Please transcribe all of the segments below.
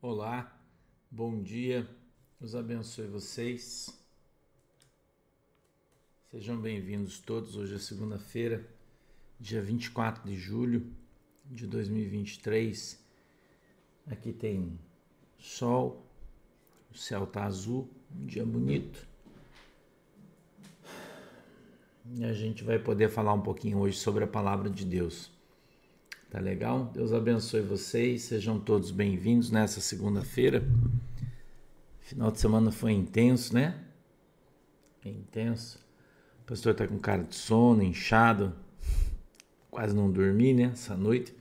Olá, bom dia, Deus abençoe vocês. Sejam bem-vindos todos. Hoje é segunda-feira, dia 24 de julho de 2023. Aqui tem sol, o céu tá azul, um dia bonito. E a gente vai poder falar um pouquinho hoje sobre a palavra de Deus. Tá legal? Deus abençoe vocês, sejam todos bem-vindos nessa segunda-feira. Final de semana foi intenso, né? Intenso. O pastor tá com cara de sono, inchado, quase não dormi, né? Essa noite.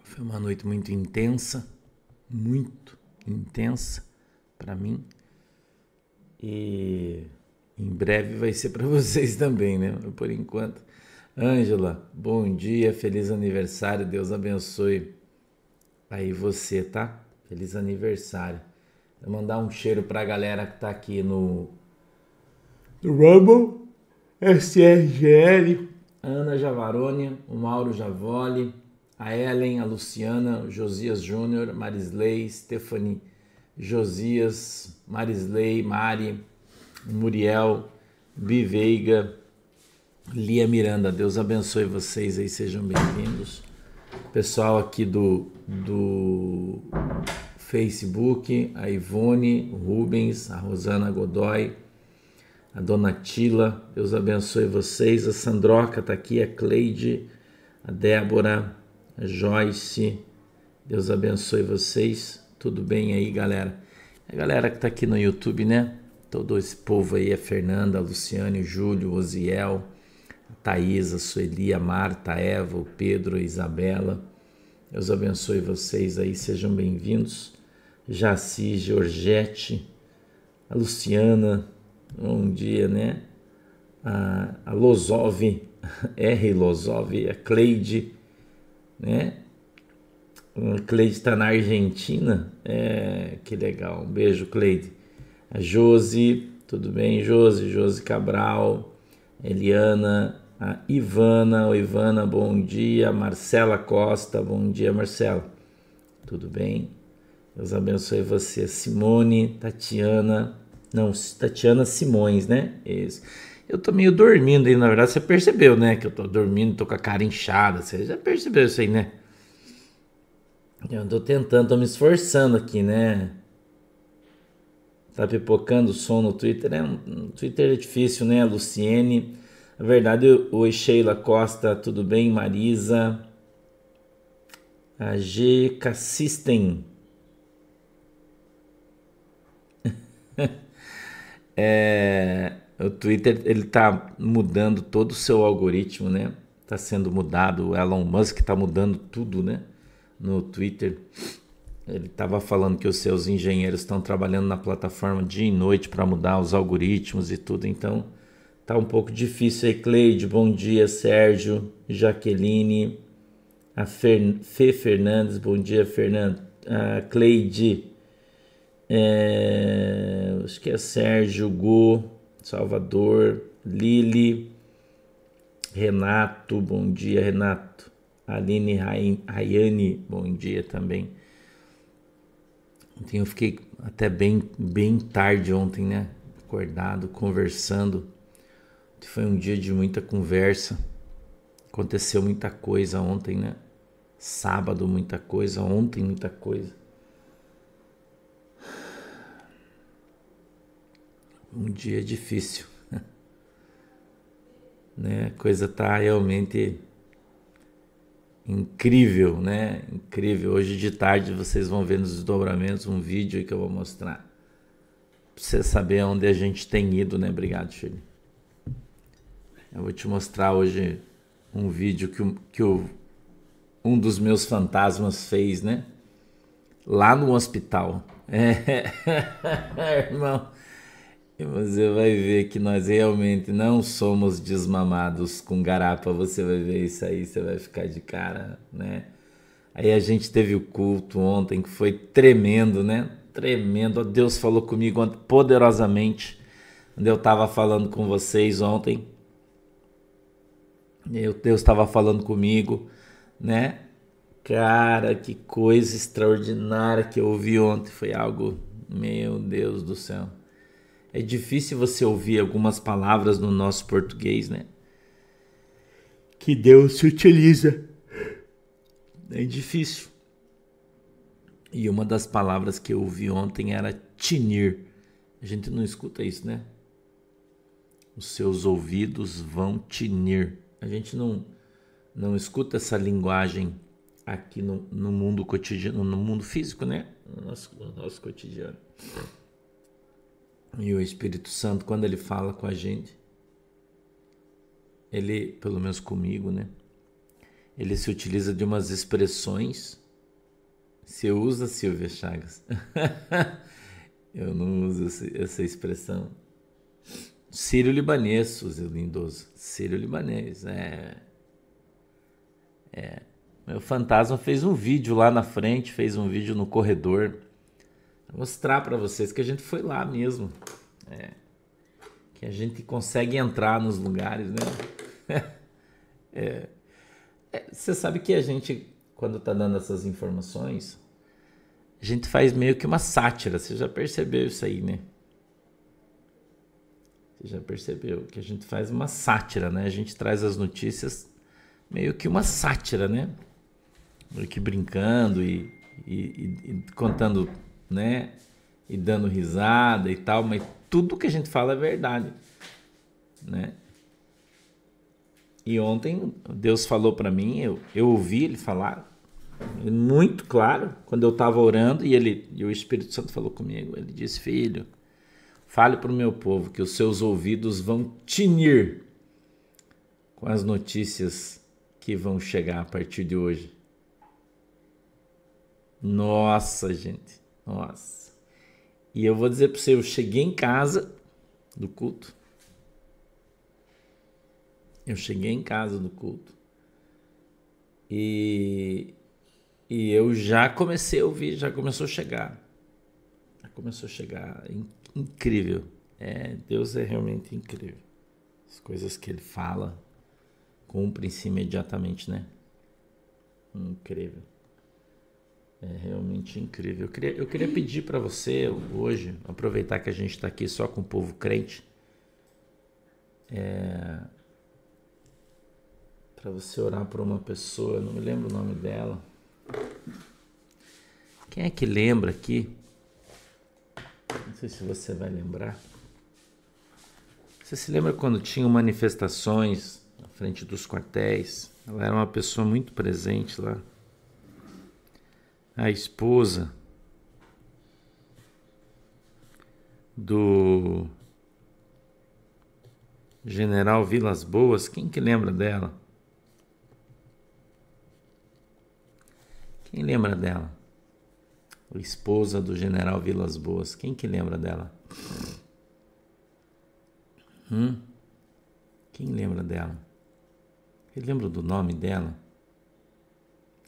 Foi uma noite muito intensa, muito intensa para mim. E em breve vai ser para vocês também, né? Por enquanto Ângela, bom dia, feliz aniversário, Deus abençoe aí você, tá? Feliz aniversário. Vou mandar um cheiro pra galera que tá aqui no, no Rumble, SRGL, Ana Javarone, o Mauro Javoli, a Ellen, a Luciana, o Josias Júnior, Marisley, Stephanie, Josias, Marisley, Mari, Muriel, Biveiga, Lia Miranda, Deus abençoe vocês aí, sejam bem-vindos. Pessoal aqui do, do Facebook, a Ivone Rubens, a Rosana Godoy, a Dona Tila, Deus abençoe vocês. A Sandroca está aqui, a Cleide, a Débora, a Joyce, Deus abençoe vocês. Tudo bem aí, galera? A galera que está aqui no YouTube, né? Todo esse povo aí, a Fernanda, a Luciane, o Júlio, o Osiel, Thaisa, Sueli, a Marta, a Eva, o Pedro, a Isabela. Deus abençoe vocês aí, sejam bem-vindos. Jaci, Georgette, a Luciana, bom dia, né? A, a Lozov, R. Lozov, a Cleide, né? A Cleide está na Argentina, é, que legal, um beijo, Cleide. A Josi, tudo bem, Josi? Josi Cabral, Eliana, a Ivana, oi Ivana, bom dia. Marcela Costa, bom dia, Marcela. Tudo bem? Deus abençoe você. Simone, Tatiana, não, Tatiana Simões, né? Isso. Eu tô meio dormindo aí, na verdade você percebeu, né? Que eu tô dormindo, tô com a cara inchada. Você já percebeu isso aí, né? Eu tô tentando, tô me esforçando aqui, né? Tá pipocando o som no Twitter, né? No Twitter é difícil, né? Luciene. Na verdade, oi Sheila Costa, tudo bem? Marisa, a GK System. é, o Twitter ele tá mudando todo o seu algoritmo, né? Tá sendo mudado. O Elon Musk tá mudando tudo, né? No Twitter. Ele estava falando que os seus engenheiros estão trabalhando na plataforma dia e noite para mudar os algoritmos e tudo. Então, Tá um pouco difícil aí, Cleide. Bom dia, Sérgio, Jaqueline, a Fer, Fê Fernandes. Bom dia, Fernando. A Cleide. É, acho que é Sérgio, Gu, Salvador, Lili, Renato. Bom dia, Renato. Aline Rayane, bom dia também. Ontem eu fiquei até bem, bem tarde ontem, né? Acordado, conversando foi um dia de muita conversa. Aconteceu muita coisa ontem, né? Sábado, muita coisa. Ontem, muita coisa. Um dia difícil. né? A coisa tá realmente incrível, né? Incrível. Hoje de tarde vocês vão ver nos desdobramentos um vídeo que eu vou mostrar. Pra você saber onde a gente tem ido, né? Obrigado, filho. Eu vou te mostrar hoje um vídeo que, que o, um dos meus fantasmas fez, né? Lá no hospital. É, irmão. Você vai ver que nós realmente não somos desmamados com garapa. Você vai ver isso aí, você vai ficar de cara, né? Aí a gente teve o culto ontem que foi tremendo, né? Tremendo. Deus falou comigo poderosamente. Quando eu estava falando com vocês ontem, eu, Deus estava falando comigo, né? Cara, que coisa extraordinária que eu ouvi ontem. Foi algo, meu Deus do céu. É difícil você ouvir algumas palavras no nosso português, né? Que Deus se utiliza. É difícil. E uma das palavras que eu ouvi ontem era tinir. A gente não escuta isso, né? Os seus ouvidos vão tinir. A gente não, não escuta essa linguagem aqui no, no mundo cotidiano, no mundo físico, né? No nosso, no nosso cotidiano. E o Espírito Santo, quando ele fala com a gente, ele, pelo menos comigo, né? Ele se utiliza de umas expressões. Você usa, Silvia Chagas? Eu não uso essa expressão. Sírio libanês, Suzy Lindoso. Sírio libanês, é. É. Meu fantasma fez um vídeo lá na frente, fez um vídeo no corredor. Vou mostrar para vocês que a gente foi lá mesmo. É. Que a gente consegue entrar nos lugares, né? é. É, você sabe que a gente, quando tá dando essas informações, a gente faz meio que uma sátira. Você já percebeu isso aí, né? Você já percebeu que a gente faz uma sátira, né? A gente traz as notícias meio que uma sátira, né? meio que brincando e, e, e, contando, né? E dando risada e tal, mas tudo que a gente fala é verdade, né? E ontem Deus falou para mim, eu, eu ouvi ele falar muito claro quando eu estava orando e ele e o Espírito Santo falou comigo. Ele disse: Filho, fale para o meu povo que os seus ouvidos vão tinir com as notícias que vão chegar a partir de hoje. Nossa, gente. Nossa. E eu vou dizer para você, eu cheguei em casa do culto. Eu cheguei em casa do culto. E, e eu já comecei a ouvir, já começou a chegar. Já começou a chegar. Incrível. É, Deus é realmente incrível. As coisas que ele fala, cumpre-se imediatamente, né? Incrível. É realmente incrível. Eu queria, eu queria pedir para você hoje, aproveitar que a gente está aqui só com o povo crente, é, para você orar por uma pessoa, eu não me lembro o nome dela. Quem é que lembra aqui? Não sei se você vai lembrar. Você se lembra quando tinham manifestações na frente dos quartéis? Ela era uma pessoa muito presente lá a esposa do general Vilas Boas, quem que lembra dela? Quem lembra dela? Esposa do general Vilas Boas, quem que lembra dela? Hum? Quem lembra dela? Você lembra do nome dela?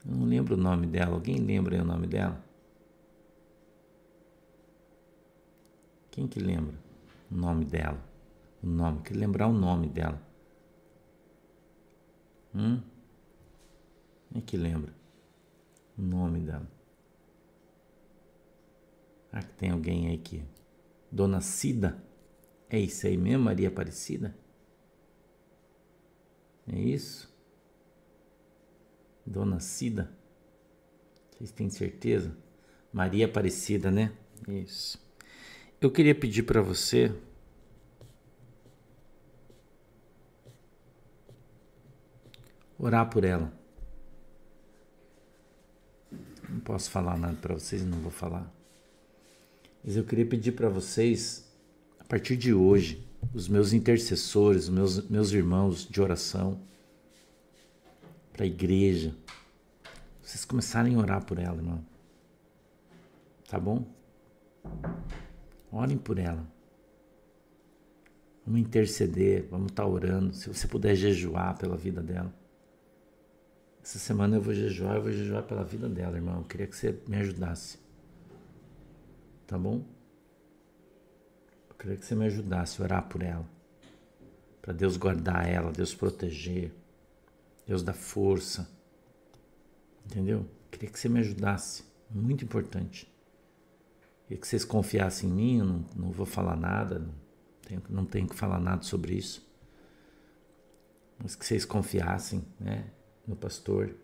Eu não lembro o nome dela. Alguém lembra o nome dela? Quem que lembra o nome dela? O nome, queria lembrar o nome dela. Hum? Quem que lembra o nome dela? Que tem alguém aí que. Dona Cida? É isso aí mesmo, Maria Aparecida? É isso? Dona Cida. Vocês têm certeza? Maria Aparecida, né? Isso. Eu queria pedir para você orar por ela. Não posso falar nada para vocês, não vou falar. Mas eu queria pedir para vocês, a partir de hoje, os meus intercessores, meus, meus irmãos de oração, para a igreja. Vocês começarem a orar por ela, irmão. Tá bom? Orem por ela. Vamos interceder, vamos estar tá orando. Se você puder jejuar pela vida dela. Essa semana eu vou jejuar, eu vou jejuar pela vida dela, irmão. Eu queria que você me ajudasse. Tá bom? Eu queria que você me ajudasse a orar por ela. Para Deus guardar ela, Deus proteger. Deus da força. Entendeu? Queria que você me ajudasse, muito importante. Queria que vocês confiassem em mim, eu não, não vou falar nada, não tenho, não tenho que falar nada sobre isso. Mas que vocês confiassem né, no pastor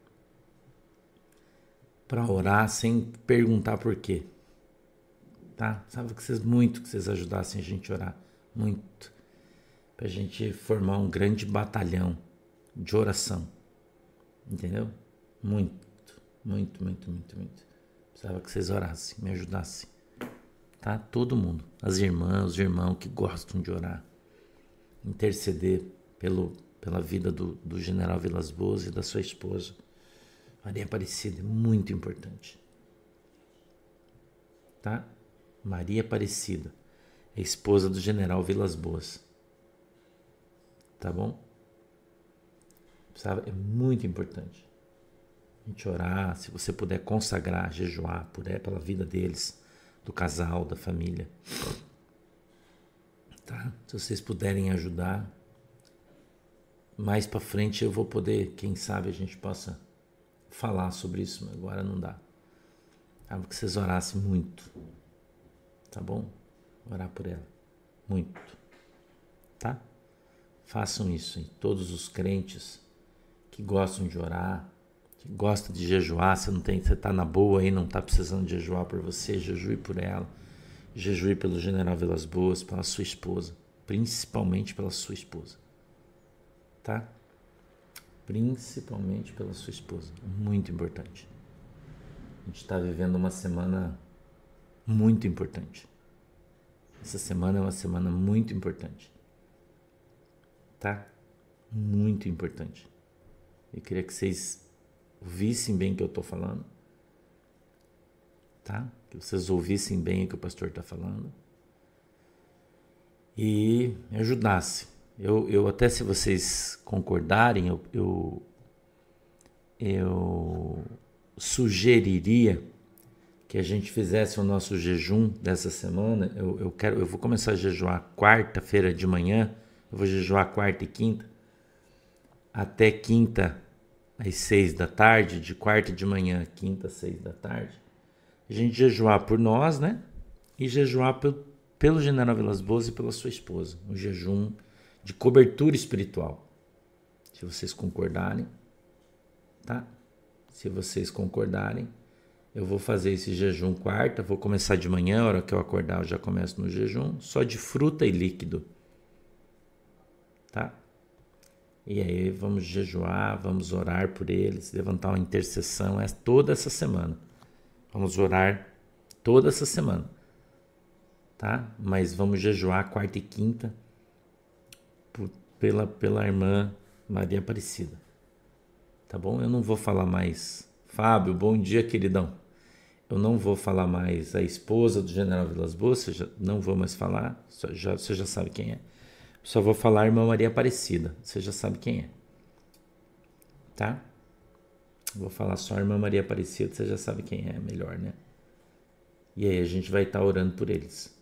para orar sem perguntar por quê. Tá? Que vocês muito que vocês ajudassem a gente a orar, muito. Para a gente formar um grande batalhão de oração. Entendeu? Muito, muito, muito, muito, muito. Precisava que vocês orassem, me ajudassem. Tá? Todo mundo. As irmãs, os irmãos que gostam de orar. Interceder pelo, pela vida do, do general Vilas Boas e da sua esposa. Maria Aparecida é muito importante. Tá? Maria Aparecida esposa do general Vilas Boas. Tá bom? É muito importante. A gente orar, se você puder consagrar, jejuar por, é, pela vida deles, do casal, da família. Tá? Se vocês puderem ajudar, mais para frente eu vou poder, quem sabe a gente possa falar sobre isso, mas agora não dá. Ah, que vocês orassem muito, tá bom? Orar por ela, muito, tá? Façam isso, em todos os crentes que gostam de orar, que gostam de jejuar, você não tem, você tá na boa aí, não tá precisando de jejuar por você, jejue por ela, jejue pelo General Vilas Boas, pela sua esposa, principalmente pela sua esposa, tá? Principalmente pela sua esposa, muito importante. A gente está vivendo uma semana muito importante. Essa semana é uma semana muito importante. Tá? Muito importante. Eu queria que vocês ouvissem bem o que eu estou falando. Tá? Que vocês ouvissem bem o que o pastor está falando. E me ajudasse. Eu, eu até se vocês concordarem, eu, eu, eu sugeriria que a gente fizesse o nosso jejum dessa semana. Eu, eu quero, eu vou começar a jejuar quarta-feira de manhã. Eu vou jejuar quarta e quinta até quinta às seis da tarde, de quarta de manhã, quinta às seis da tarde. A gente jejuar por nós, né? E jejuar pelo, pelo General Vilas Boas e pela sua esposa. Um jejum de cobertura espiritual. Se vocês concordarem, tá? Se vocês concordarem, eu vou fazer esse jejum quarta, vou começar de manhã, a hora que eu acordar eu já começo no jejum, só de fruta e líquido. Tá? E aí vamos jejuar, vamos orar por eles, levantar uma intercessão é toda essa semana. Vamos orar toda essa semana. Tá? Mas vamos jejuar quarta e quinta pela pela irmã Maria Aparecida. Tá bom? Eu não vou falar mais. Fábio, bom dia, queridão. Eu não vou falar mais a esposa do General Vilas Boas, não vou mais falar, já, você já sabe quem é. Só vou falar a irmã Maria Aparecida, você já sabe quem é. Tá? Vou falar só a irmã Maria Aparecida, você já sabe quem é, melhor, né? E aí a gente vai estar tá orando por eles.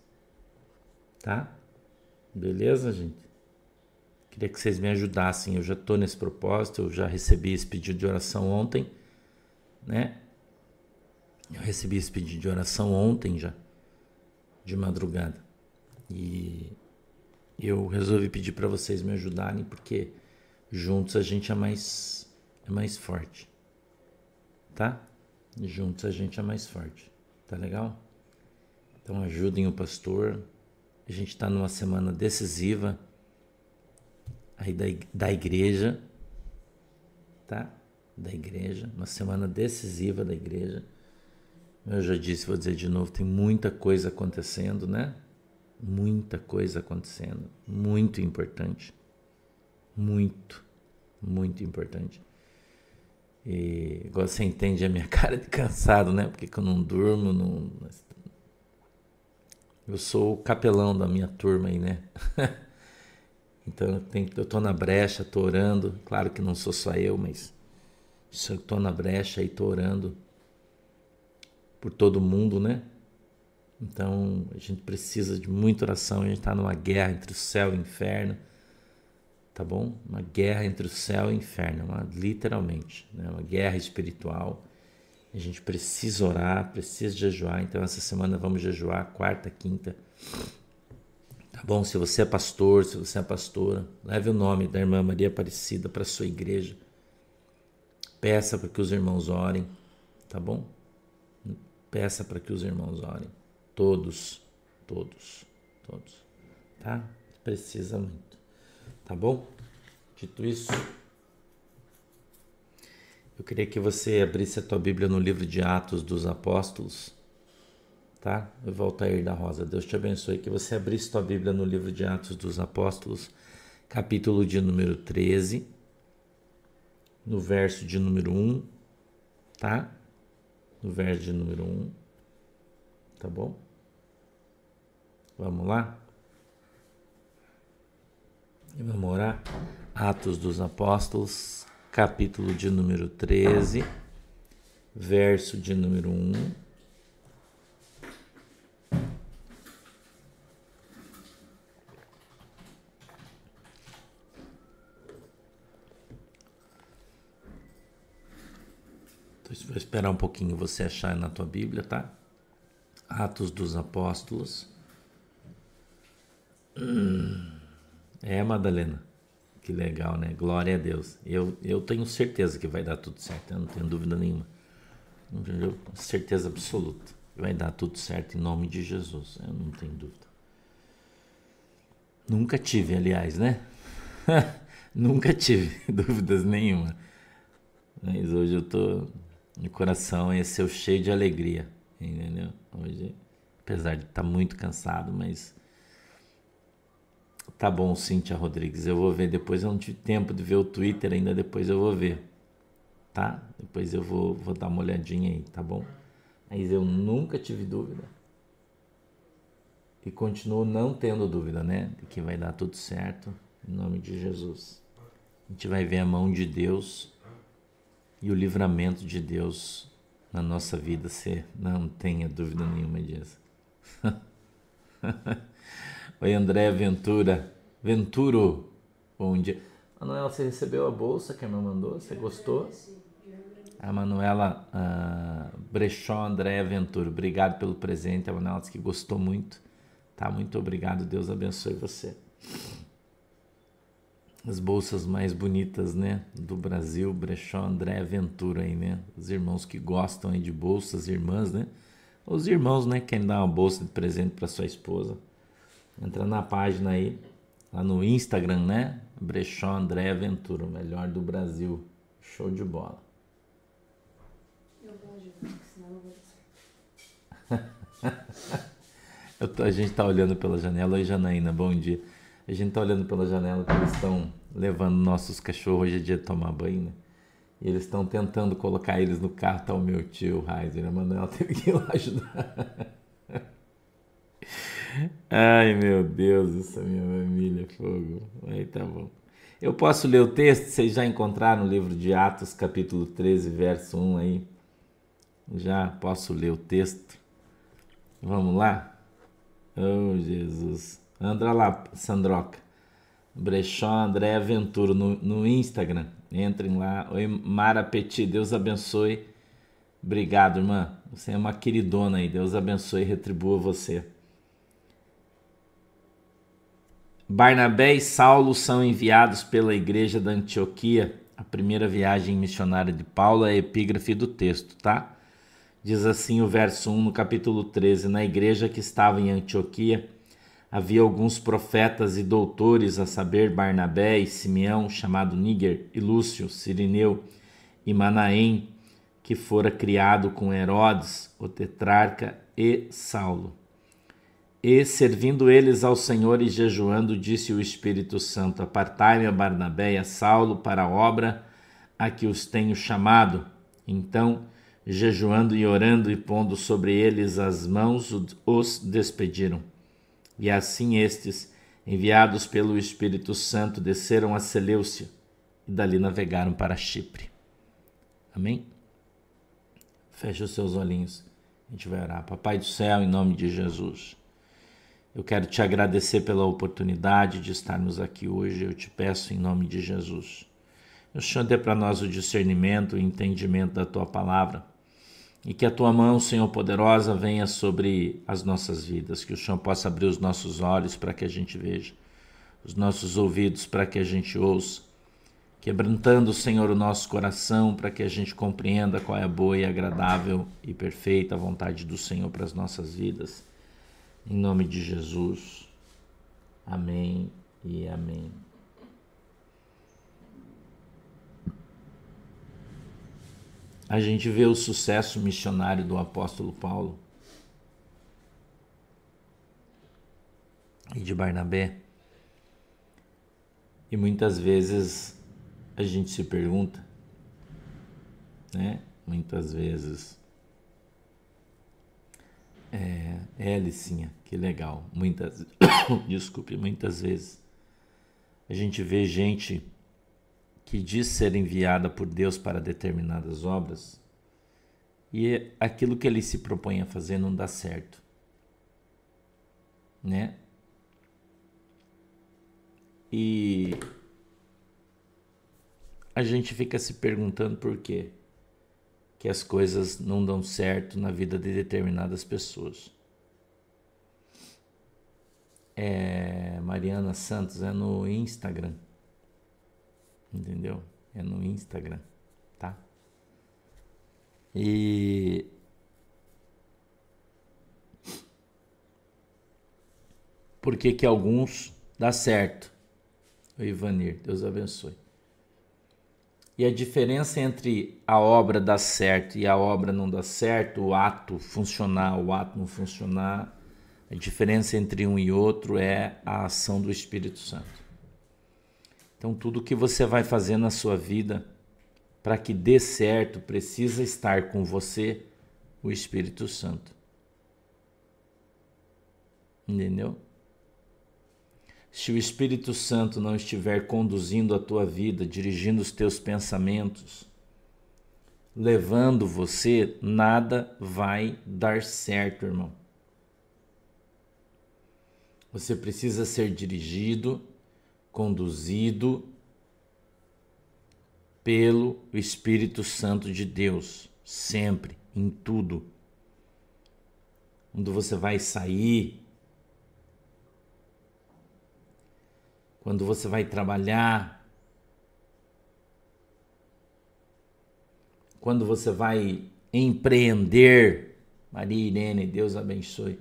Tá? Beleza, gente? Queria que vocês me ajudassem. Eu já estou nesse propósito, eu já recebi esse pedido de oração ontem, né? Eu recebi esse pedido de oração ontem já, de madrugada. E eu resolvi pedir para vocês me ajudarem porque juntos a gente é mais é mais forte. Tá? Juntos a gente é mais forte. Tá legal? Então ajudem o pastor. A gente está numa semana decisiva aí da, da igreja, tá? Da igreja, uma semana decisiva da igreja. Eu já disse, vou dizer de novo, tem muita coisa acontecendo, né? Muita coisa acontecendo, muito importante. Muito, muito importante. E agora você entende a minha cara de cansado, né? Porque eu não durmo, não... Eu sou o capelão da minha turma aí, né? então eu, tenho, eu tô na brecha, tô orando. Claro que não sou só eu, mas eu tô na brecha e tô orando por todo mundo, né? Então a gente precisa de muita oração. A gente está numa guerra entre o céu e o inferno, tá bom? Uma guerra entre o céu e o inferno, uma, literalmente, né? uma guerra espiritual. A gente precisa orar, precisa jejuar. Então, essa semana vamos jejuar, quarta, quinta. Tá bom? Se você é pastor, se você é pastora, leve o nome da irmã Maria Aparecida para sua igreja. Peça para que os irmãos orem, tá bom? Peça para que os irmãos orem. Todos, todos, todos. Tá? Precisa muito. Tá bom? Dito isso, eu queria que você abrisse a tua Bíblia no livro de Atos dos Apóstolos, tá? Eu volto a ir da Rosa. Deus te abençoe. Que você abrisse tua Bíblia no livro de Atos dos Apóstolos, capítulo de número 13, no verso de número 1, tá? No verso de número 1, tá bom? Vamos lá? Vamos orar? Atos dos Apóstolos, capítulo de número 13, verso de número 1. Vou esperar um pouquinho você achar na tua Bíblia, tá? Atos dos Apóstolos. Hum. É, Madalena. Que legal, né? Glória a Deus. Eu, eu tenho certeza que vai dar tudo certo, eu não tenho dúvida nenhuma. Eu, certeza absoluta. Vai dar tudo certo em nome de Jesus, eu não tenho dúvida. Nunca tive, aliás, né? Nunca tive dúvidas nenhuma. Mas hoje eu tô. Meu coração é seu cheio de alegria, entendeu? Hoje, apesar de estar tá muito cansado, mas Tá bom, Cíntia Rodrigues, eu vou ver. Depois eu não tive tempo de ver o Twitter ainda, depois eu vou ver. Tá? Depois eu vou, vou dar uma olhadinha aí, tá bom? Mas eu nunca tive dúvida. E continuo não tendo dúvida, né? De que vai dar tudo certo, em nome de Jesus. A gente vai ver a mão de Deus e o livramento de Deus na nossa vida, você não tenha dúvida nenhuma disso. Oi, André Ventura. Venturo, bom dia. Manuela, você recebeu a bolsa que a irmã mandou? Você gostou? A Manuela uh, Brechó André Ventura, obrigado pelo presente. A Manuela disse que gostou muito. Tá, muito obrigado. Deus abençoe você. As bolsas mais bonitas, né, do Brasil, Brechó André Ventura aí, né? Os irmãos que gostam aí de bolsas, irmãs, né? Os irmãos, né, querem dar uma bolsa de presente para sua esposa. Entra na página aí, lá no Instagram, né? Brechó André Aventura, o melhor do Brasil. Show de bola. Eu vou ajudar, senão eu vou eu tô, A gente tá olhando pela janela. Oi, Janaína, bom dia. A gente tá olhando pela janela que eles estão levando nossos cachorros. Hoje é dia de tomar banho, né? E eles estão tentando colocar eles no carro. Tá o meu tio, Raizer. A Manuela teve que ir lá ajudar. Ai, meu Deus, essa minha família, fogo. Aí tá bom. Eu posso ler o texto? Vocês já encontraram no livro de Atos, capítulo 13, verso 1 aí? Já posso ler o texto? Vamos lá? Oh, Jesus. Andra lá, Sandroca. Brechó André Aventura no, no Instagram. Entrem lá. Oi, Mara Petit, Deus abençoe. Obrigado, irmã. Você é uma queridona aí. Deus abençoe e retribua você. Barnabé e Saulo são enviados pela igreja da Antioquia. A primeira viagem missionária de Paulo é a epígrafe do texto, tá? Diz assim o verso 1 no capítulo 13: Na igreja que estava em Antioquia havia alguns profetas e doutores, a saber, Barnabé e Simeão, chamado Níger, e Lúcio, Sirineu e Manaém, que fora criado com Herodes, o tetrarca, e Saulo. E, servindo eles ao Senhor e jejuando, disse o Espírito Santo: Apartai-me a Barnabé e a Saulo para a obra a que os tenho chamado. Então, jejuando e orando e pondo sobre eles as mãos, os despediram. E assim estes, enviados pelo Espírito Santo, desceram a Seleucia e dali navegaram para Chipre. Amém? Feche os seus olhinhos. A gente vai orar. Papai do céu, em nome de Jesus. Eu quero te agradecer pela oportunidade de estarmos aqui hoje. Eu te peço em nome de Jesus. O Senhor dê para nós o discernimento, o entendimento da tua palavra, E que a tua mão, Senhor poderosa, venha sobre as nossas vidas, que o Senhor possa abrir os nossos olhos para que a gente veja, os nossos ouvidos para que a gente ouça, quebrantando, Senhor, o nosso coração para que a gente compreenda qual é a boa e agradável e perfeita vontade do Senhor para as nossas vidas. Em nome de Jesus. Amém e amém. A gente vê o sucesso missionário do apóstolo Paulo e de Barnabé. E muitas vezes a gente se pergunta, né? Muitas vezes. É, é que legal. Muitas, desculpe, muitas vezes a gente vê gente que diz ser enviada por Deus para determinadas obras e aquilo que ele se propõe a fazer não dá certo, né? E a gente fica se perguntando por quê que as coisas não dão certo na vida de determinadas pessoas. É Mariana Santos é no Instagram entendeu? É no Instagram, tá? E por que que alguns dá certo? O Ivanir, Deus abençoe. E a diferença entre a obra dar certo e a obra não dar certo, o ato funcionar, o ato não funcionar, a diferença entre um e outro é a ação do Espírito Santo. Então, tudo que você vai fazer na sua vida para que dê certo precisa estar com você o Espírito Santo. Entendeu? Se o Espírito Santo não estiver conduzindo a tua vida, dirigindo os teus pensamentos, levando você, nada vai dar certo, irmão. Você precisa ser dirigido conduzido pelo Espírito Santo de Deus, sempre, em tudo. Quando você vai sair, quando você vai trabalhar, quando você vai empreender, Maria Irene, Deus abençoe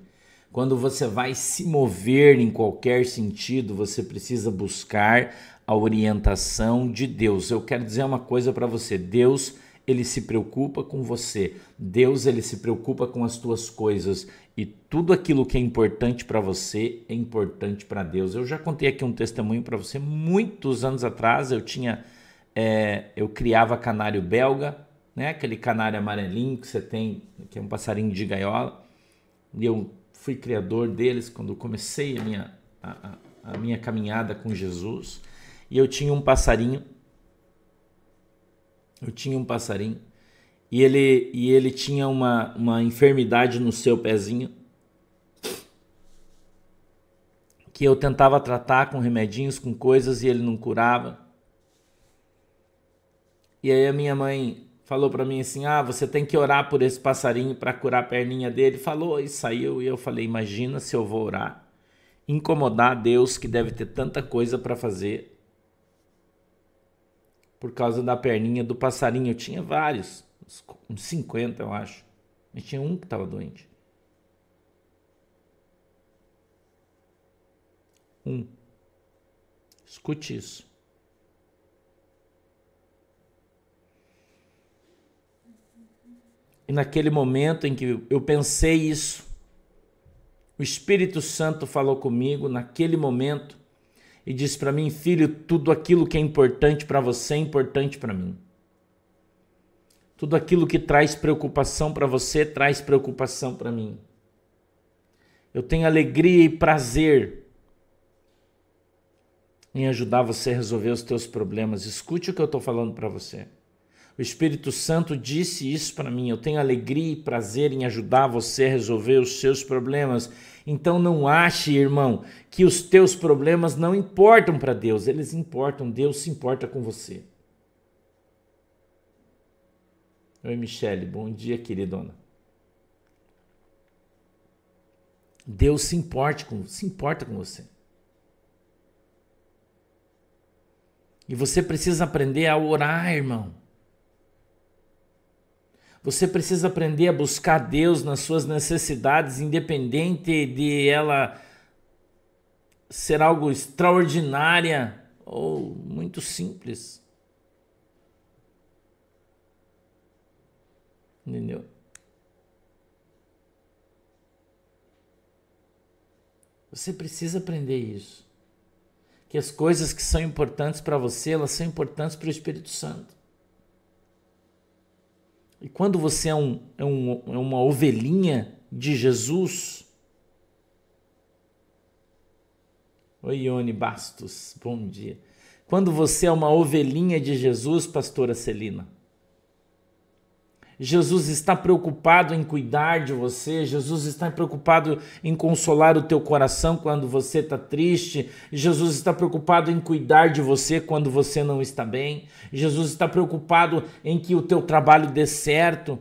quando você vai se mover em qualquer sentido, você precisa buscar a orientação de Deus. Eu quero dizer uma coisa para você: Deus, ele se preocupa com você. Deus, ele se preocupa com as tuas coisas e tudo aquilo que é importante para você é importante para Deus. Eu já contei aqui um testemunho para você muitos anos atrás. Eu tinha, é, eu criava canário belga, né? Aquele canário amarelinho que você tem, que é um passarinho de gaiola. E eu fui criador deles quando comecei a minha, a, a minha caminhada com Jesus. E eu tinha um passarinho. Eu tinha um passarinho. E ele, e ele tinha uma, uma enfermidade no seu pezinho. Que eu tentava tratar com remedinhos, com coisas, e ele não curava. E aí a minha mãe falou para mim assim: "Ah, você tem que orar por esse passarinho para curar a perninha dele". Falou e saiu e eu falei: "Imagina se eu vou orar, incomodar Deus que deve ter tanta coisa para fazer por causa da perninha do passarinho. Eu tinha vários, uns 50, eu acho. Mas tinha um que estava doente. Um. Escute isso. E naquele momento em que eu pensei isso, o Espírito Santo falou comigo naquele momento e disse para mim: Filho, tudo aquilo que é importante para você é importante para mim. Tudo aquilo que traz preocupação para você traz preocupação para mim. Eu tenho alegria e prazer em ajudar você a resolver os teus problemas. Escute o que eu estou falando para você. O Espírito Santo disse isso para mim. Eu tenho alegria e prazer em ajudar você a resolver os seus problemas. Então não ache, irmão, que os teus problemas não importam para Deus. Eles importam. Deus se importa com você. Oi, Michele. Bom dia, queridona. Deus se importa com, se importa com você. E você precisa aprender a orar, irmão. Você precisa aprender a buscar Deus nas suas necessidades, independente de ela ser algo extraordinária ou muito simples. Entendeu? Você precisa aprender isso. Que as coisas que são importantes para você, elas são importantes para o Espírito Santo. E quando você é, um, é, um, é uma ovelhinha de Jesus. Oi, Ione Bastos, bom dia. Quando você é uma ovelhinha de Jesus, pastora Celina Jesus está preocupado em cuidar de você, Jesus está preocupado em consolar o teu coração quando você está triste, Jesus está preocupado em cuidar de você quando você não está bem, Jesus está preocupado em que o teu trabalho dê certo.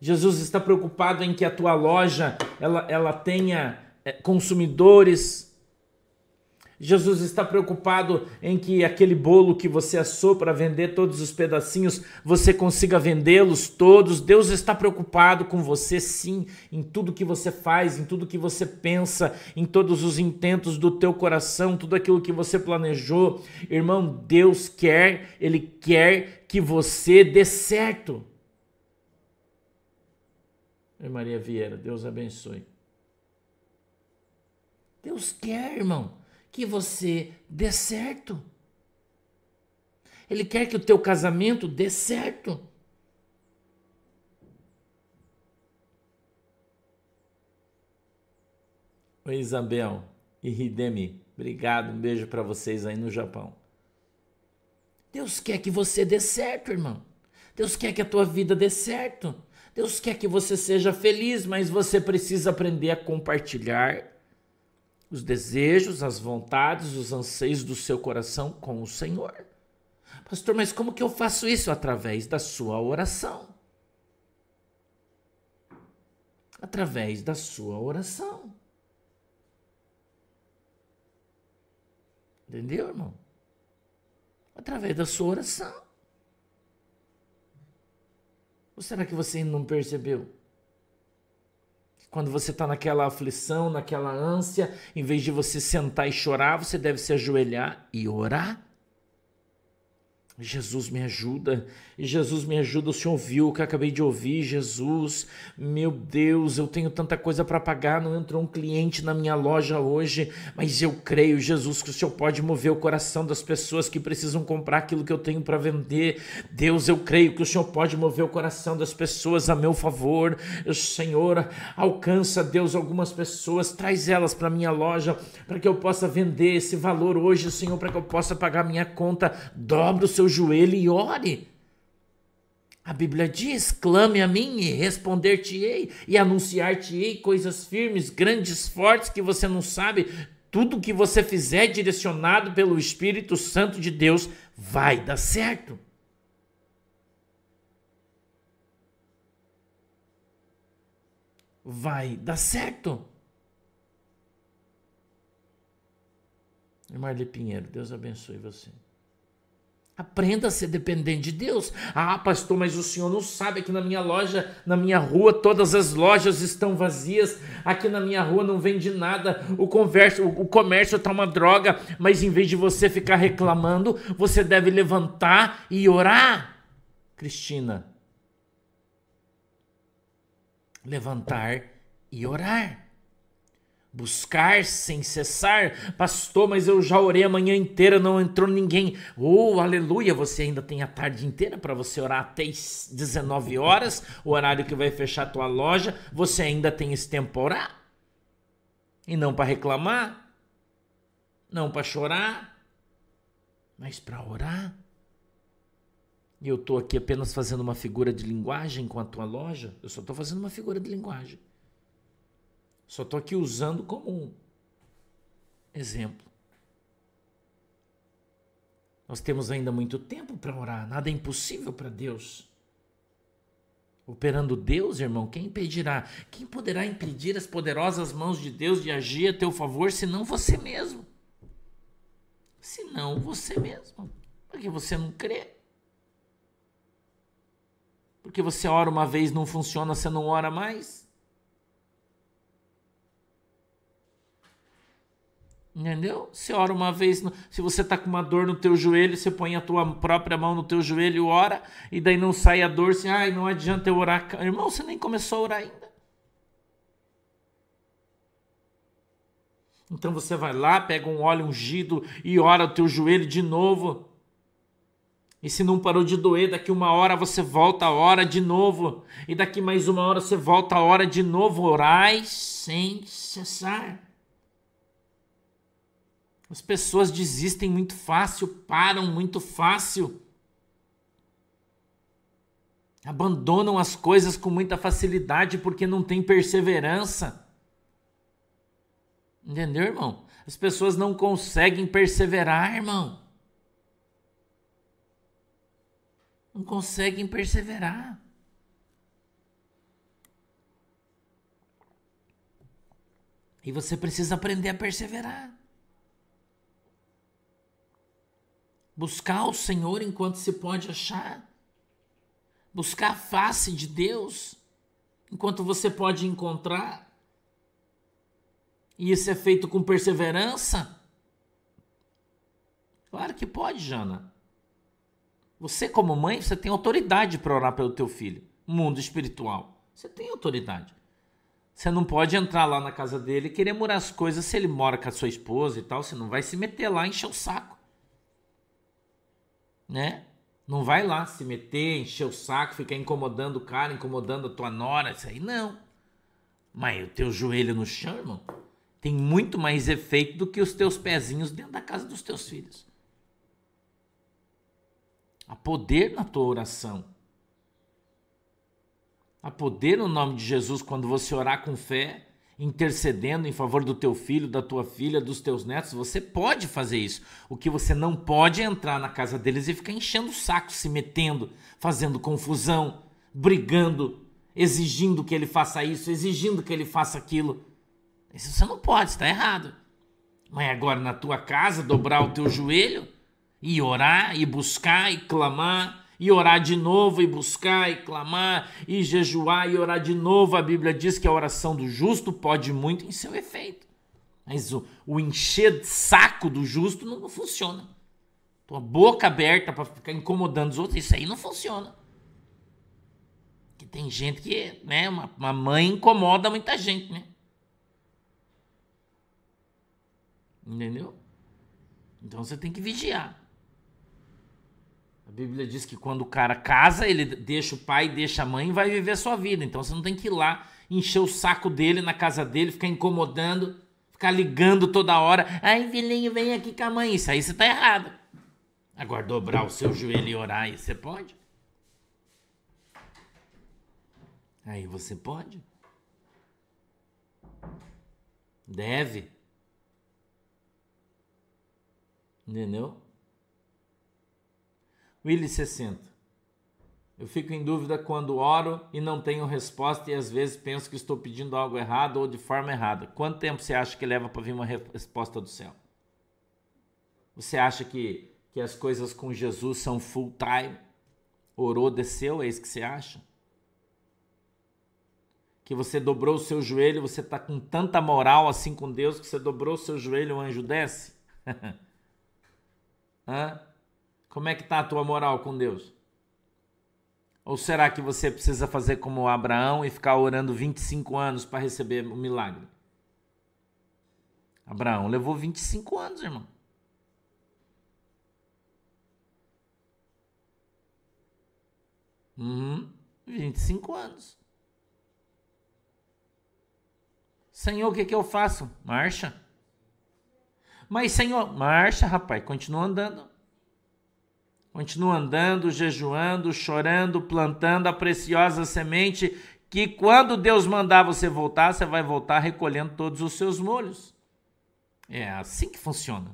Jesus está preocupado em que a tua loja ela, ela tenha eh, consumidores Jesus está preocupado em que aquele bolo que você assou para vender todos os pedacinhos, você consiga vendê-los todos. Deus está preocupado com você, sim, em tudo que você faz, em tudo que você pensa, em todos os intentos do teu coração, tudo aquilo que você planejou. Irmão, Deus quer, Ele quer que você dê certo. Maria Vieira, Deus abençoe. Deus quer, irmão que você dê certo. Ele quer que o teu casamento dê certo. Oi, Isabel e Hidemi. Obrigado, um beijo para vocês aí no Japão. Deus quer que você dê certo, irmão. Deus quer que a tua vida dê certo. Deus quer que você seja feliz, mas você precisa aprender a compartilhar os desejos, as vontades, os anseios do seu coração com o Senhor. Pastor, mas como que eu faço isso? Através da sua oração. Através da sua oração. Entendeu, irmão? Através da sua oração. Ou será que você não percebeu? Quando você está naquela aflição, naquela ânsia, em vez de você sentar e chorar, você deve se ajoelhar e orar. Jesus me ajuda, Jesus me ajuda. O Senhor ouviu o que eu acabei de ouvir, Jesus. Meu Deus, eu tenho tanta coisa para pagar. Não entrou um cliente na minha loja hoje, mas eu creio, Jesus, que o Senhor pode mover o coração das pessoas que precisam comprar aquilo que eu tenho para vender. Deus, eu creio que o Senhor pode mover o coração das pessoas a meu favor. Senhor, alcança, Deus, algumas pessoas, traz elas para minha loja para que eu possa vender esse valor hoje, Senhor, para que eu possa pagar minha conta. Dobra o seu seu joelho e ore. A Bíblia diz: clame a mim e responder-te-ei, e anunciar-te-ei coisas firmes, grandes, fortes que você não sabe. Tudo que você fizer direcionado pelo Espírito Santo de Deus vai dar certo. Vai dar certo. Marli Pinheiro, Deus abençoe você. Aprenda a ser dependente de Deus. Ah, pastor, mas o senhor não sabe que na minha loja, na minha rua, todas as lojas estão vazias. Aqui na minha rua não vende nada. O comércio, o comércio está uma droga. Mas em vez de você ficar reclamando, você deve levantar e orar. Cristina, levantar e orar buscar sem cessar. Pastor, mas eu já orei a manhã inteira, não entrou ninguém. Oh, aleluia, você ainda tem a tarde inteira para você orar até 19 horas, o horário que vai fechar a tua loja. Você ainda tem esse tempo para orar. E não para reclamar, não para chorar, mas para orar. E eu estou aqui apenas fazendo uma figura de linguagem com a tua loja. Eu só estou fazendo uma figura de linguagem. Só estou aqui usando como um exemplo. Nós temos ainda muito tempo para orar, nada é impossível para Deus. Operando Deus, irmão, quem impedirá? Quem poderá impedir as poderosas mãos de Deus de agir a teu favor, senão você mesmo? Senão você mesmo. Porque você não crê. Porque você ora uma vez, não funciona, você não ora mais. Entendeu? Você ora uma vez, se você está com uma dor no teu joelho, você põe a tua própria mão no teu joelho e ora, e daí não sai a dor, assim, ai, não adianta eu orar. Irmão, você nem começou a orar ainda. Então você vai lá, pega um óleo ungido e ora o teu joelho de novo. E se não parou de doer, daqui uma hora você volta a hora de novo. E daqui mais uma hora você volta a hora de novo. Orai sem cessar. As pessoas desistem muito fácil, param muito fácil. Abandonam as coisas com muita facilidade porque não tem perseverança. Entendeu, irmão? As pessoas não conseguem perseverar, irmão. Não conseguem perseverar. E você precisa aprender a perseverar. Buscar o Senhor enquanto se pode achar. Buscar a face de Deus enquanto você pode encontrar. E isso é feito com perseverança? Claro que pode, Jana. Você como mãe, você tem autoridade para orar pelo teu filho. Mundo espiritual. Você tem autoridade. Você não pode entrar lá na casa dele e querer morar as coisas se ele mora com a sua esposa e tal. Você não vai se meter lá e encher o saco né? Não vai lá se meter, encher o saco, ficar incomodando o cara, incomodando a tua nora, isso aí não. Mas o teu joelho no chão, irmão, tem muito mais efeito do que os teus pezinhos dentro da casa dos teus filhos. Há poder na tua oração. Há poder no nome de Jesus quando você orar com fé intercedendo em favor do teu filho, da tua filha, dos teus netos, você pode fazer isso. O que você não pode é entrar na casa deles e ficar enchendo o saco, se metendo, fazendo confusão, brigando, exigindo que ele faça isso, exigindo que ele faça aquilo. Isso você não pode, está errado. Mas agora na tua casa, dobrar o teu joelho e orar e buscar e clamar e orar de novo, e buscar, e clamar, e jejuar, e orar de novo. A Bíblia diz que a oração do justo pode muito em seu efeito. Mas o, o encher de saco do justo não, não funciona. Tua boca aberta para ficar incomodando os outros, isso aí não funciona. Que tem gente que, né, uma, uma mãe incomoda muita gente, né? Entendeu? Então você tem que vigiar. Bíblia diz que quando o cara casa, ele deixa o pai, deixa a mãe e vai viver a sua vida. Então você não tem que ir lá encher o saco dele na casa dele, ficar incomodando, ficar ligando toda hora. Ai, filhinho, vem aqui com a mãe. Isso aí você tá errado. Agora, dobrar o seu joelho e orar, aí você pode? Aí você pode? Deve. Entendeu? Willy 60. Eu fico em dúvida quando oro e não tenho resposta e às vezes penso que estou pedindo algo errado ou de forma errada. Quanto tempo você acha que leva para vir uma resposta do céu? Você acha que, que as coisas com Jesus são full time? Orou, desceu, é isso que você acha? Que você dobrou o seu joelho, você está com tanta moral assim com Deus que você dobrou o seu joelho, o anjo desce? Hã? Como é que está a tua moral com Deus? Ou será que você precisa fazer como Abraão e ficar orando 25 anos para receber o milagre? Abraão levou 25 anos, irmão. Uhum, 25 anos. Senhor, o que, que eu faço? Marcha. Mas, Senhor, marcha, rapaz, continua andando. Continua andando, jejuando, chorando, plantando a preciosa semente que quando Deus mandar você voltar, você vai voltar recolhendo todos os seus molhos. É assim que funciona.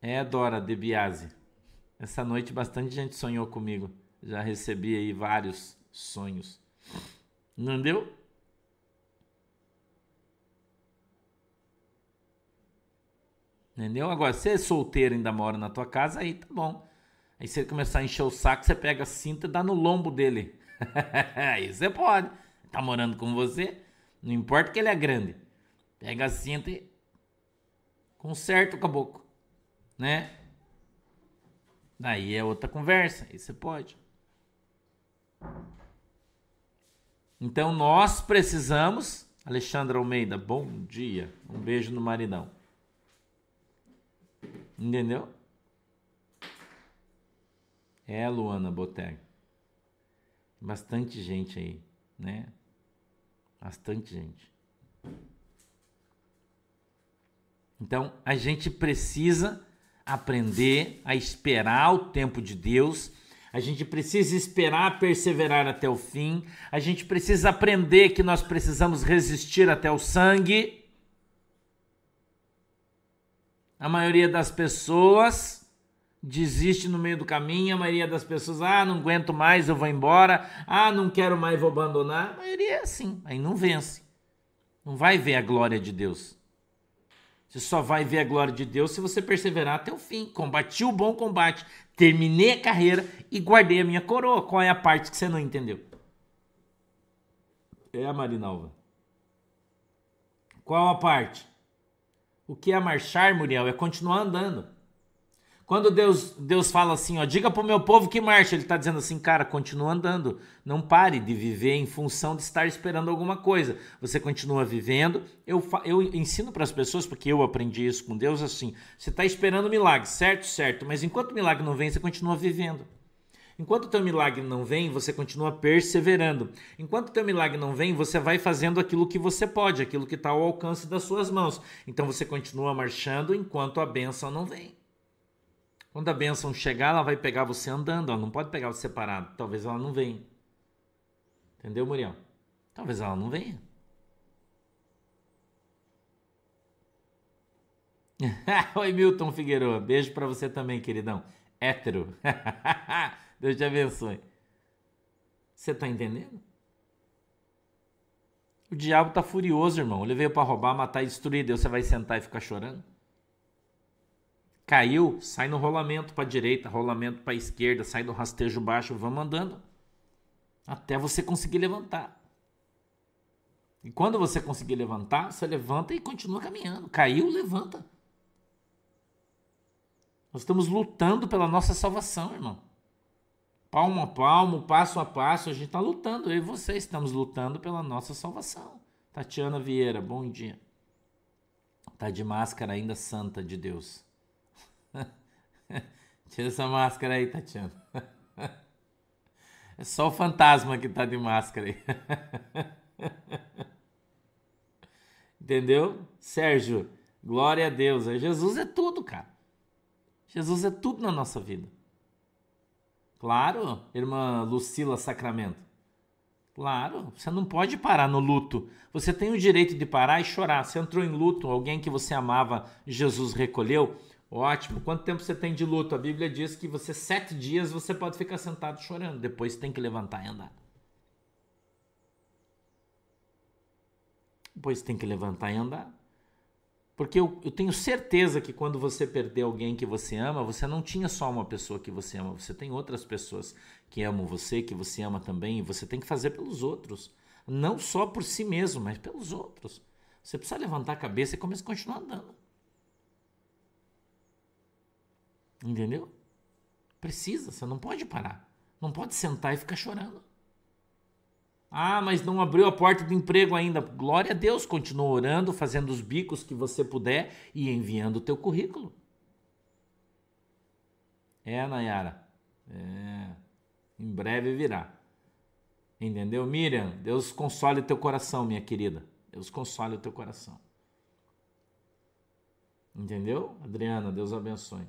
É, Dora De Biase. Essa noite bastante gente sonhou comigo. Já recebi aí vários sonhos. Não deu? Entendeu? Agora, se é solteiro ainda mora na tua casa, aí tá bom. Aí se ele começar a encher o saco, você pega a cinta e dá no lombo dele. aí você pode. Tá morando com você, não importa que ele é grande. Pega a cinta e conserta o caboclo, né? Daí é outra conversa, aí você pode. Então nós precisamos, Alexandra Almeida, bom dia, um beijo no maridão. Entendeu? É, Luana Botega. Bastante gente aí, né? Bastante gente. Então, a gente precisa aprender a esperar o tempo de Deus. A gente precisa esperar perseverar até o fim. A gente precisa aprender que nós precisamos resistir até o sangue. A maioria das pessoas desiste no meio do caminho, a maioria das pessoas, ah, não aguento mais, eu vou embora, ah, não quero mais, vou abandonar. A maioria é assim, aí não vence. Não vai ver a glória de Deus. Você só vai ver a glória de Deus se você perseverar até o fim. Combati o bom combate, terminei a carreira e guardei a minha coroa. Qual é a parte que você não entendeu? É a Marinalva. Qual a parte? O que é marchar, Muriel? É continuar andando. Quando Deus, Deus fala assim, ó, diga para o meu povo que marcha, ele está dizendo assim, cara, continua andando. Não pare de viver em função de estar esperando alguma coisa. Você continua vivendo. Eu, eu ensino para as pessoas, porque eu aprendi isso com Deus, assim, você está esperando milagre, certo? Certo. Mas enquanto o milagre não vem, você continua vivendo. Enquanto o teu milagre não vem, você continua perseverando. Enquanto o teu milagre não vem, você vai fazendo aquilo que você pode, aquilo que está ao alcance das suas mãos. Então você continua marchando enquanto a bênção não vem. Quando a bênção chegar, ela vai pegar você andando, ela não pode pegar você parado. Talvez ela não venha. Entendeu, Muriel? Talvez ela não venha. Oi, Milton Figueiredo. Beijo para você também, queridão. Hétero. Deus te abençoe. Você tá entendendo? O diabo tá furioso, irmão. Ele veio para roubar, matar e destruir. Deus você vai sentar e ficar chorando? Caiu, sai no rolamento para direita, rolamento para esquerda, sai do rastejo baixo, vamos andando até você conseguir levantar. E quando você conseguir levantar, você levanta e continua caminhando. Caiu, levanta. Nós estamos lutando pela nossa salvação, irmão palmo a palmo, passo a passo, a gente está lutando. Eu e você estamos lutando pela nossa salvação. Tatiana Vieira, bom dia. Tá de máscara ainda, santa de Deus. Tira essa máscara aí, Tatiana. É só o fantasma que tá de máscara aí. Entendeu? Sérgio, glória a Deus. Jesus é tudo, cara. Jesus é tudo na nossa vida. Claro, irmã Lucila Sacramento. Claro, você não pode parar no luto. Você tem o direito de parar e chorar. Você entrou em luto, alguém que você amava, Jesus recolheu. Ótimo. Quanto tempo você tem de luto? A Bíblia diz que você sete dias você pode ficar sentado chorando. Depois tem que levantar e andar. Depois tem que levantar e andar. Porque eu, eu, tenho certeza que quando você perder alguém que você ama, você não tinha só uma pessoa que você ama, você tem outras pessoas que amam você, que você ama também, e você tem que fazer pelos outros. Não só por si mesmo, mas pelos outros. Você precisa levantar a cabeça e começar a continuar andando. Entendeu? Precisa, você não pode parar. Não pode sentar e ficar chorando. Ah, mas não abriu a porta do emprego ainda. Glória a Deus, continua orando, fazendo os bicos que você puder e enviando o teu currículo. É, Nayara. É. Em breve virá. Entendeu? Miriam, Deus console o teu coração, minha querida. Deus console o teu coração. Entendeu? Adriana, Deus abençoe.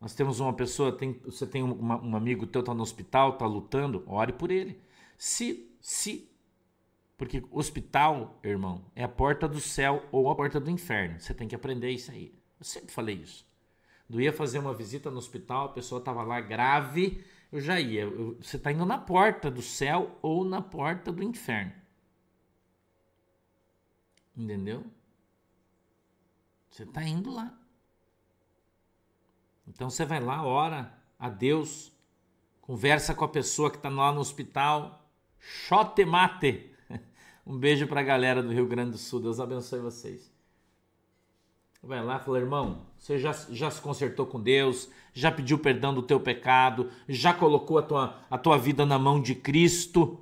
Nós temos uma pessoa, tem, você tem um, um amigo teu, está no hospital, está lutando, ore por ele. Se, se, porque hospital, irmão, é a porta do céu ou a porta do inferno. Você tem que aprender isso aí. Eu sempre falei isso. Eu ia fazer uma visita no hospital, a pessoa estava lá grave, eu já ia. Eu, você está indo na porta do céu ou na porta do inferno. Entendeu? Você está indo lá. Então você vai lá, ora a Deus, conversa com a pessoa que está lá no hospital, chote mate. Um beijo para a galera do Rio Grande do Sul, Deus abençoe vocês. Vai lá, fala, irmão, você já, já se consertou com Deus, já pediu perdão do teu pecado, já colocou a tua, a tua vida na mão de Cristo.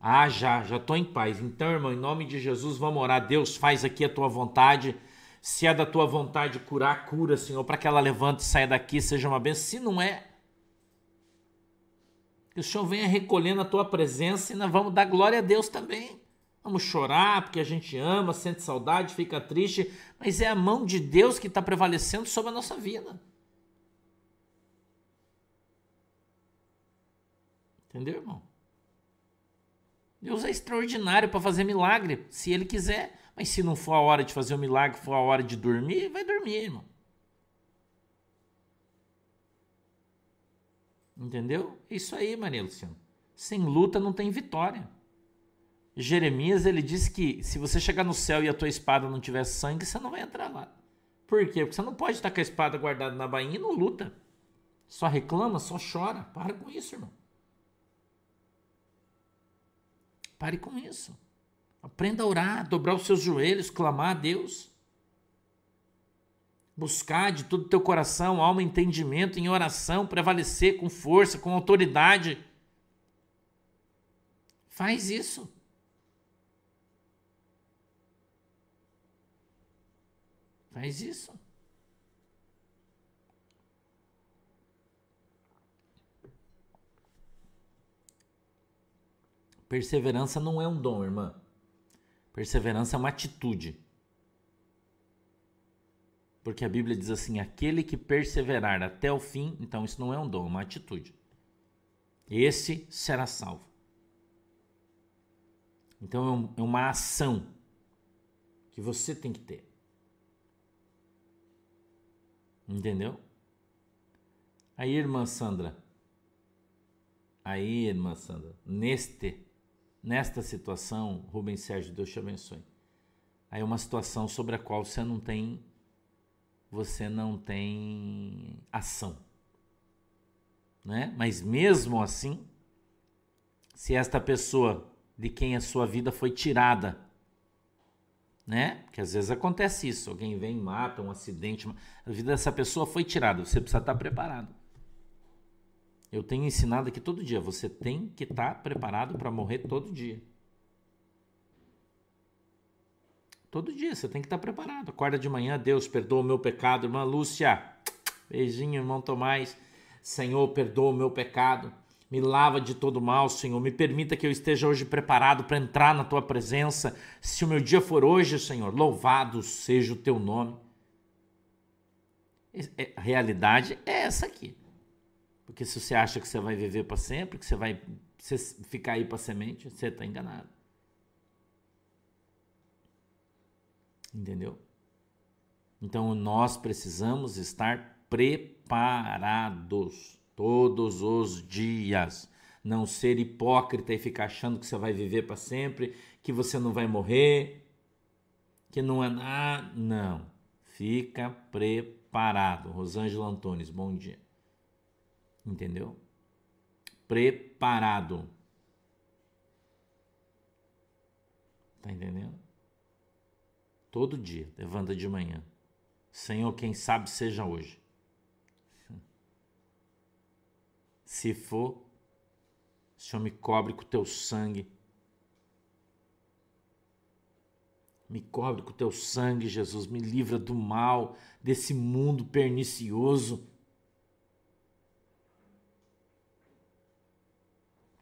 Ah, já, já estou em paz. Então, irmão, em nome de Jesus, vamos orar. Deus, faz aqui a tua vontade. Se é da tua vontade curar, cura, Senhor, para que ela levante e saia daqui, seja uma bênção. Se não é, que o Senhor venha recolhendo a tua presença e nós vamos dar glória a Deus também. Vamos chorar porque a gente ama, sente saudade, fica triste, mas é a mão de Deus que está prevalecendo sobre a nossa vida. Entendeu, irmão? Deus é extraordinário para fazer milagre, se Ele quiser. Mas se não for a hora de fazer o milagre, for a hora de dormir, vai dormir, irmão. Entendeu? É isso aí, Maria Luciana. Sem luta não tem vitória. Jeremias ele disse que se você chegar no céu e a tua espada não tiver sangue, você não vai entrar lá. Por quê? Porque você não pode estar com a espada guardada na bainha e não luta. Só reclama, só chora. Para com isso, irmão. Pare com isso. Aprenda a orar, dobrar os seus joelhos, clamar a Deus. Buscar de todo o teu coração, alma entendimento em oração, prevalecer com força, com autoridade. Faz isso. Faz isso. Perseverança não é um dom, irmã. Perseverança é uma atitude. Porque a Bíblia diz assim: aquele que perseverar até o fim, então isso não é um dom, é uma atitude. Esse será salvo. Então é, é uma ação que você tem que ter. Entendeu? Aí, irmã Sandra. Aí, irmã Sandra, neste nesta situação, Rubens Sérgio, Deus te abençoe. Aí é uma situação sobre a qual você não tem você não tem ação. Né? Mas mesmo assim, se esta pessoa de quem a sua vida foi tirada né? Que às vezes acontece isso, alguém vem, mata, um acidente, a vida dessa pessoa foi tirada, você precisa estar preparado. Eu tenho ensinado aqui todo dia, você tem que estar preparado para morrer todo dia. Todo dia você tem que estar preparado. Acorda de manhã, Deus perdoa o meu pecado, irmã Lúcia. Beijinho, irmão Tomás. Senhor, perdoa o meu pecado. Me lava de todo mal, Senhor. Me permita que eu esteja hoje preparado para entrar na tua presença. Se o meu dia for hoje, Senhor, louvado seja o teu nome. É, a realidade é essa aqui. Porque se você acha que você vai viver para sempre, que você vai ficar aí para semente, você está enganado. Entendeu? Então nós precisamos estar preparados todos os dias. Não ser hipócrita e ficar achando que você vai viver para sempre, que você não vai morrer, que não é nada. Não. Fica preparado. Rosângela Antunes, bom dia. Entendeu? Preparado. Tá entendendo? Todo dia, levanta de manhã. Senhor, quem sabe seja hoje. Se for, Senhor, me cobre com o teu sangue. Me cobre com o teu sangue, Jesus. Me livra do mal, desse mundo pernicioso.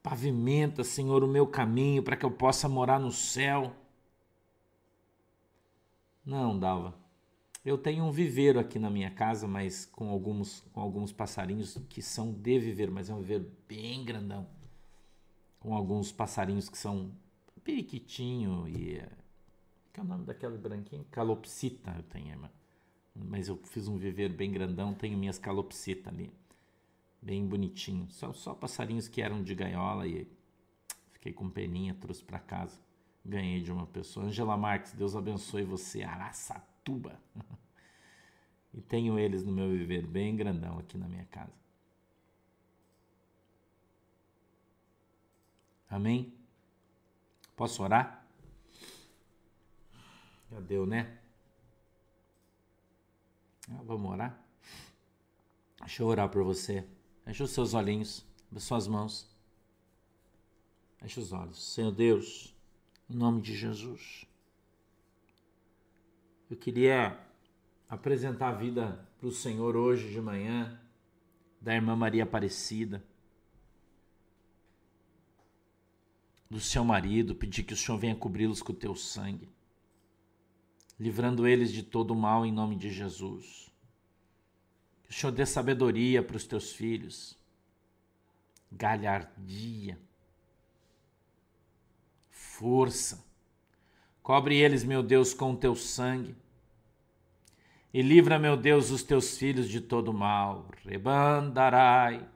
Pavimenta, Senhor, o meu caminho para que eu possa morar no céu. Não, Dalva. Eu tenho um viveiro aqui na minha casa, mas com alguns, com alguns passarinhos que são de viveiro, mas é um viveiro bem grandão. Com alguns passarinhos que são periquitinho e. Que é o nome daquela branquinha? Calopsita eu tenho, irmã. mas eu fiz um viveiro bem grandão, tenho minhas calopsitas ali, bem bonitinho. Só, só passarinhos que eram de gaiola e fiquei com peninha, trouxe para casa. Ganhei de uma pessoa. Angela Marques, Deus abençoe você, Araçatuba. e tenho eles no meu viveiro bem grandão aqui na minha casa. Amém? Posso orar? Já deu, né? Ah, vamos orar? Deixa eu orar por você. Feche os seus olhinhos, as suas mãos. Feche os olhos. Senhor Deus, em nome de Jesus, eu queria apresentar a vida para o Senhor hoje de manhã, da irmã Maria Aparecida. do seu marido, pedir que o Senhor venha cobri-los com o teu sangue, livrando eles de todo o mal em nome de Jesus. Que o Senhor dê sabedoria para os teus filhos, galhardia, força. Cobre eles, meu Deus, com o teu sangue. E livra, meu Deus, os teus filhos de todo mal. Rebandarai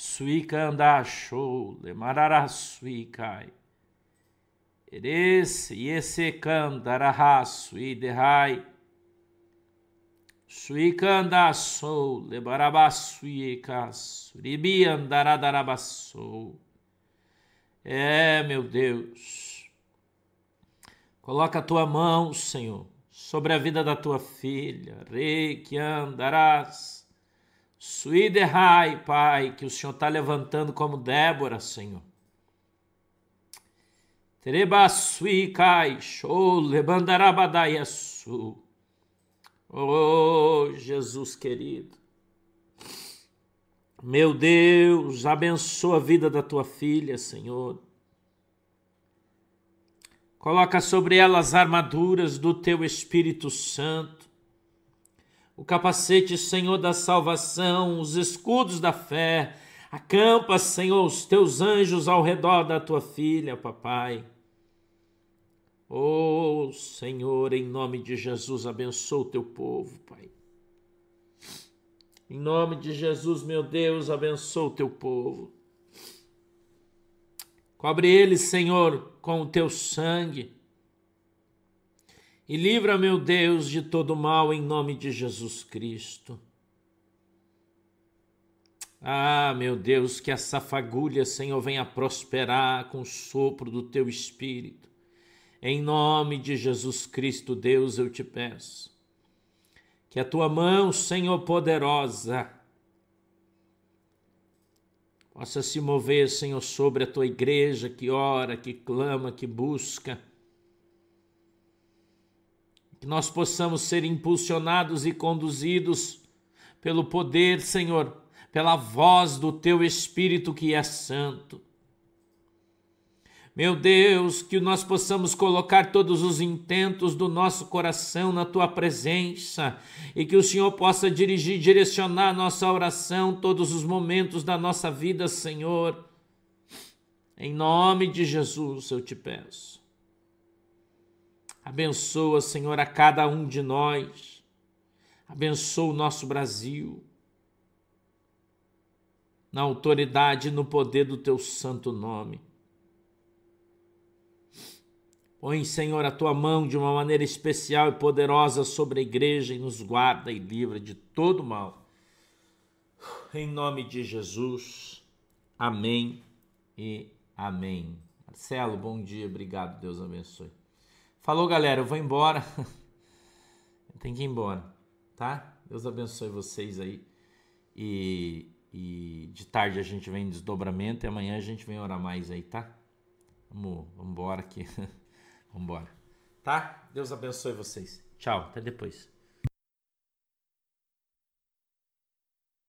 suikanda show lemarara suikai. Erese yese kandaraha suidehai. Suikanda sou lebarabasuika suribi andaradarabassou. É, meu Deus. Coloca a tua mão, Senhor, sobre a vida da tua filha. Rei que andarás Suidehai, Pai, que o Senhor está levantando como Débora, Senhor. Terebasuikai, show, lebandarabadayasu. Oh, Jesus querido. Meu Deus, abençoa a vida da tua filha, Senhor. Coloca sobre ela as armaduras do teu Espírito Santo o capacete, Senhor, da salvação, os escudos da fé. Acampa, Senhor, os teus anjos ao redor da tua filha, papai. Oh, Senhor, em nome de Jesus, abençoa o teu povo, Pai. Em nome de Jesus, meu Deus, abençoa o teu povo. Cobre eles, Senhor, com o teu sangue e livra, meu Deus, de todo mal em nome de Jesus Cristo. Ah, meu Deus, que essa fagulha, Senhor, venha prosperar com o sopro do teu espírito. Em nome de Jesus Cristo, Deus, eu te peço. Que a tua mão, Senhor poderosa, possa se mover, Senhor, sobre a tua igreja que ora, que clama, que busca que nós possamos ser impulsionados e conduzidos pelo poder, Senhor, pela voz do teu Espírito que é santo. Meu Deus, que nós possamos colocar todos os intentos do nosso coração na tua presença e que o Senhor possa dirigir, direcionar nossa oração todos os momentos da nossa vida, Senhor. Em nome de Jesus eu te peço. Abençoa, Senhor, a cada um de nós. Abençoa o nosso Brasil. Na autoridade e no poder do teu santo nome. Põe, Senhor, a tua mão de uma maneira especial e poderosa sobre a igreja e nos guarda e livra de todo mal. Em nome de Jesus. Amém e amém. Marcelo, bom dia, obrigado, Deus abençoe. Falou, galera, eu vou embora. Tem que ir embora, tá? Deus abençoe vocês aí. E, e de tarde a gente vem em desdobramento e amanhã a gente vem orar mais aí, tá? Vamos, vamos embora aqui. vamos embora. Tá? Deus abençoe vocês. Tchau, até depois.